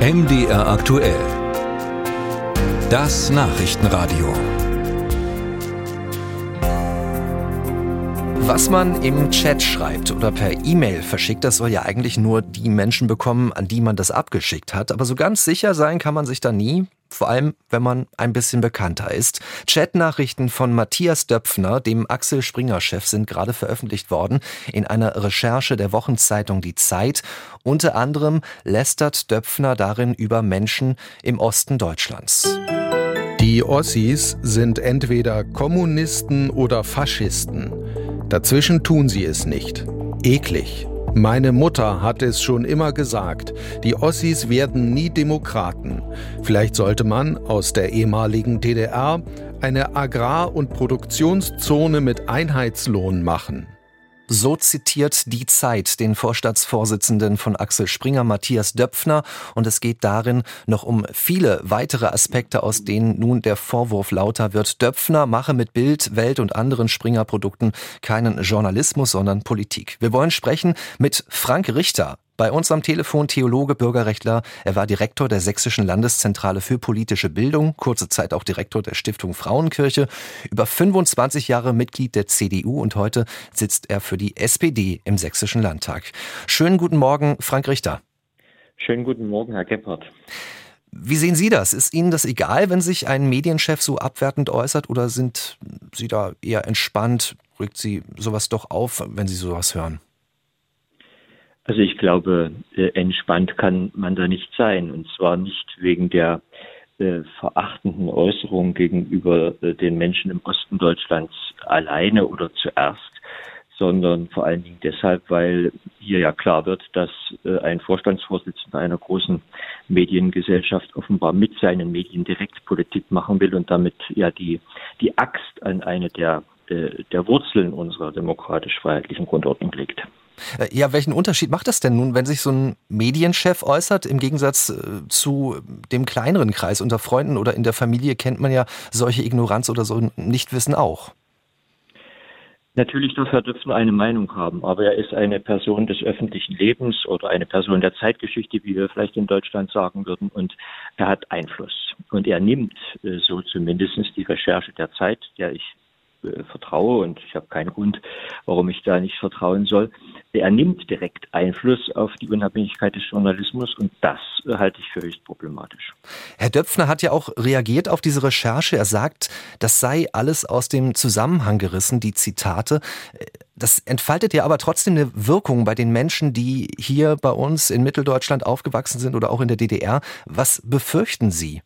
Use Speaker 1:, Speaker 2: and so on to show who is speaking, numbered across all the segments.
Speaker 1: MDR aktuell. Das Nachrichtenradio.
Speaker 2: Was man im Chat schreibt oder per E-Mail verschickt, das soll ja eigentlich nur die Menschen bekommen, an die man das abgeschickt hat. Aber so ganz sicher sein kann man sich da nie. Vor allem, wenn man ein bisschen bekannter ist. Chatnachrichten von Matthias Döpfner, dem Axel Springer-Chef, sind gerade veröffentlicht worden in einer Recherche der Wochenzeitung Die Zeit. Unter anderem lästert Döpfner darin über Menschen im Osten Deutschlands.
Speaker 3: Die Ossis sind entweder Kommunisten oder Faschisten. Dazwischen tun sie es nicht. Eklig. Meine Mutter hat es schon immer gesagt, die Ossis werden nie Demokraten. Vielleicht sollte man aus der ehemaligen DDR eine Agrar- und Produktionszone mit Einheitslohn machen.
Speaker 2: So zitiert die Zeit den Vorstandsvorsitzenden von Axel Springer, Matthias Döpfner. Und es geht darin noch um viele weitere Aspekte, aus denen nun der Vorwurf lauter wird. Döpfner mache mit Bild, Welt und anderen Springer-Produkten keinen Journalismus, sondern Politik. Wir wollen sprechen mit Frank Richter. Bei uns am Telefon Theologe, Bürgerrechtler. Er war Direktor der Sächsischen Landeszentrale für politische Bildung, kurze Zeit auch Direktor der Stiftung Frauenkirche, über 25 Jahre Mitglied der CDU und heute sitzt er für die SPD im Sächsischen Landtag. Schönen guten Morgen, Frank Richter.
Speaker 4: Schönen guten Morgen, Herr Gebhardt.
Speaker 2: Wie sehen Sie das? Ist Ihnen das egal, wenn sich ein Medienchef so abwertend äußert oder sind Sie da eher entspannt? Regt Sie sowas doch auf, wenn Sie sowas hören?
Speaker 4: Also ich glaube, äh, entspannt kann man da nicht sein. Und zwar nicht wegen der äh, verachtenden Äußerung gegenüber äh, den Menschen im Osten Deutschlands alleine oder zuerst, sondern vor allen Dingen deshalb, weil hier ja klar wird, dass ein Vorstandsvorsitzender einer großen Mediengesellschaft offenbar mit seinen Medien direkt Politik machen will und damit ja die, die Axt an eine der, der Wurzeln unserer demokratisch-freiheitlichen Grundordnung legt.
Speaker 2: Äh, ja, welchen Unterschied macht das denn nun, wenn sich so ein Medienchef äußert? Im Gegensatz äh, zu dem kleineren Kreis unter Freunden oder in der Familie kennt man ja solche Ignoranz oder so Nichtwissen auch.
Speaker 4: Natürlich darf Herr Döpfner eine Meinung haben, aber er ist eine Person des öffentlichen Lebens oder eine Person der Zeitgeschichte, wie wir vielleicht in Deutschland sagen würden, und er hat Einfluss. Und er nimmt, äh, so zumindest die Recherche der Zeit, der ich äh, vertraue und ich habe keinen Grund, warum ich da nicht vertrauen soll. Er nimmt direkt Einfluss auf die Unabhängigkeit des Journalismus und das äh, halte ich für höchst problematisch.
Speaker 2: Herr Döpfner hat ja auch reagiert auf diese Recherche. Er sagt, das sei alles aus dem Zusammenhang gerissen, die Zitate. Das entfaltet ja aber trotzdem eine Wirkung bei den Menschen, die hier bei uns in Mitteldeutschland aufgewachsen sind oder auch in der DDR. Was befürchten Sie?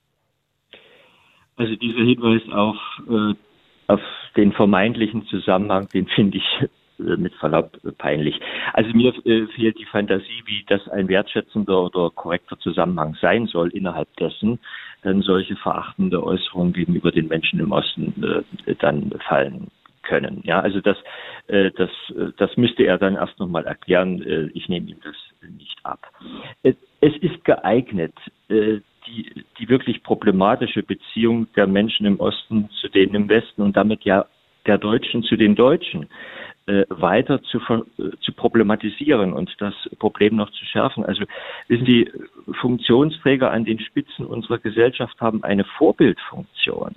Speaker 4: Also dieser Hinweis auf äh, auf den vermeintlichen Zusammenhang, den finde ich äh, mit Verlaub peinlich. Also mir äh, fehlt die Fantasie, wie das ein wertschätzender oder korrekter Zusammenhang sein soll, innerhalb dessen dann solche verachtende Äußerungen gegenüber den Menschen im Osten äh, dann fallen können. Ja, also das, das, das müsste er dann erst nochmal erklären. Ich nehme ihm das nicht ab. Es ist geeignet, die, wirklich problematische Beziehung der Menschen im Osten zu denen im Westen und damit ja der Deutschen zu den Deutschen äh, weiter zu, äh, zu problematisieren und das Problem noch zu schärfen. Also wissen Sie, Funktionsträger an den Spitzen unserer Gesellschaft haben eine Vorbildfunktion.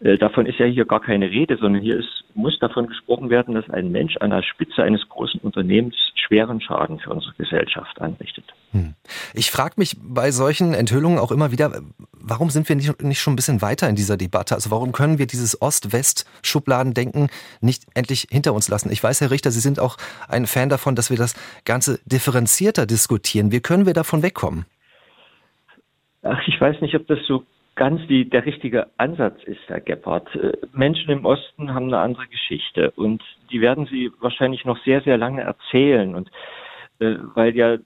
Speaker 4: Äh, davon ist ja hier gar keine Rede, sondern hier ist, muss davon gesprochen werden, dass ein Mensch an der Spitze eines großen Unternehmens schweren Schaden für unsere Gesellschaft anrichtet.
Speaker 2: Ich frage mich bei solchen Enthüllungen auch immer wieder, warum sind wir nicht, nicht schon ein bisschen weiter in dieser Debatte? Also warum können wir dieses Ost-West-Schubladendenken nicht endlich hinter uns lassen? Ich weiß, Herr Richter, Sie sind auch ein Fan davon, dass wir das Ganze differenzierter diskutieren. Wie können wir davon wegkommen?
Speaker 4: Ach, ich weiß nicht, ob das so ganz die, der richtige Ansatz ist, Herr Gebhardt. Äh, Menschen im Osten haben eine andere Geschichte und die werden Sie wahrscheinlich noch sehr, sehr lange erzählen und äh, weil ja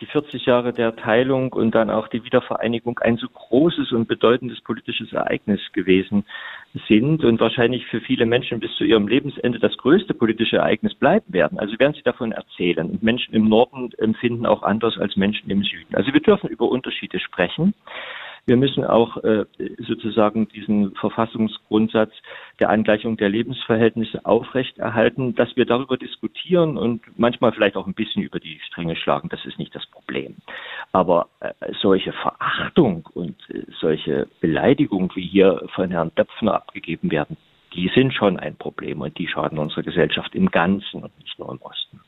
Speaker 4: die 40 Jahre der Teilung und dann auch die Wiedervereinigung ein so großes und bedeutendes politisches Ereignis gewesen sind und wahrscheinlich für viele Menschen bis zu ihrem Lebensende das größte politische Ereignis bleiben werden. Also werden sie davon erzählen. Und Menschen im Norden empfinden auch anders als Menschen im Süden. Also wir dürfen über Unterschiede sprechen. Wir müssen auch äh, sozusagen diesen Verfassungsgrundsatz der Angleichung der Lebensverhältnisse aufrechterhalten, dass wir darüber diskutieren und manchmal vielleicht auch ein bisschen über die Stränge schlagen. Das ist nicht das Problem. Aber äh, solche Verachtung und äh, solche Beleidigung, wie hier von Herrn Döpfner abgegeben werden, die sind schon ein Problem und die schaden unserer Gesellschaft im Ganzen und nicht nur im Osten.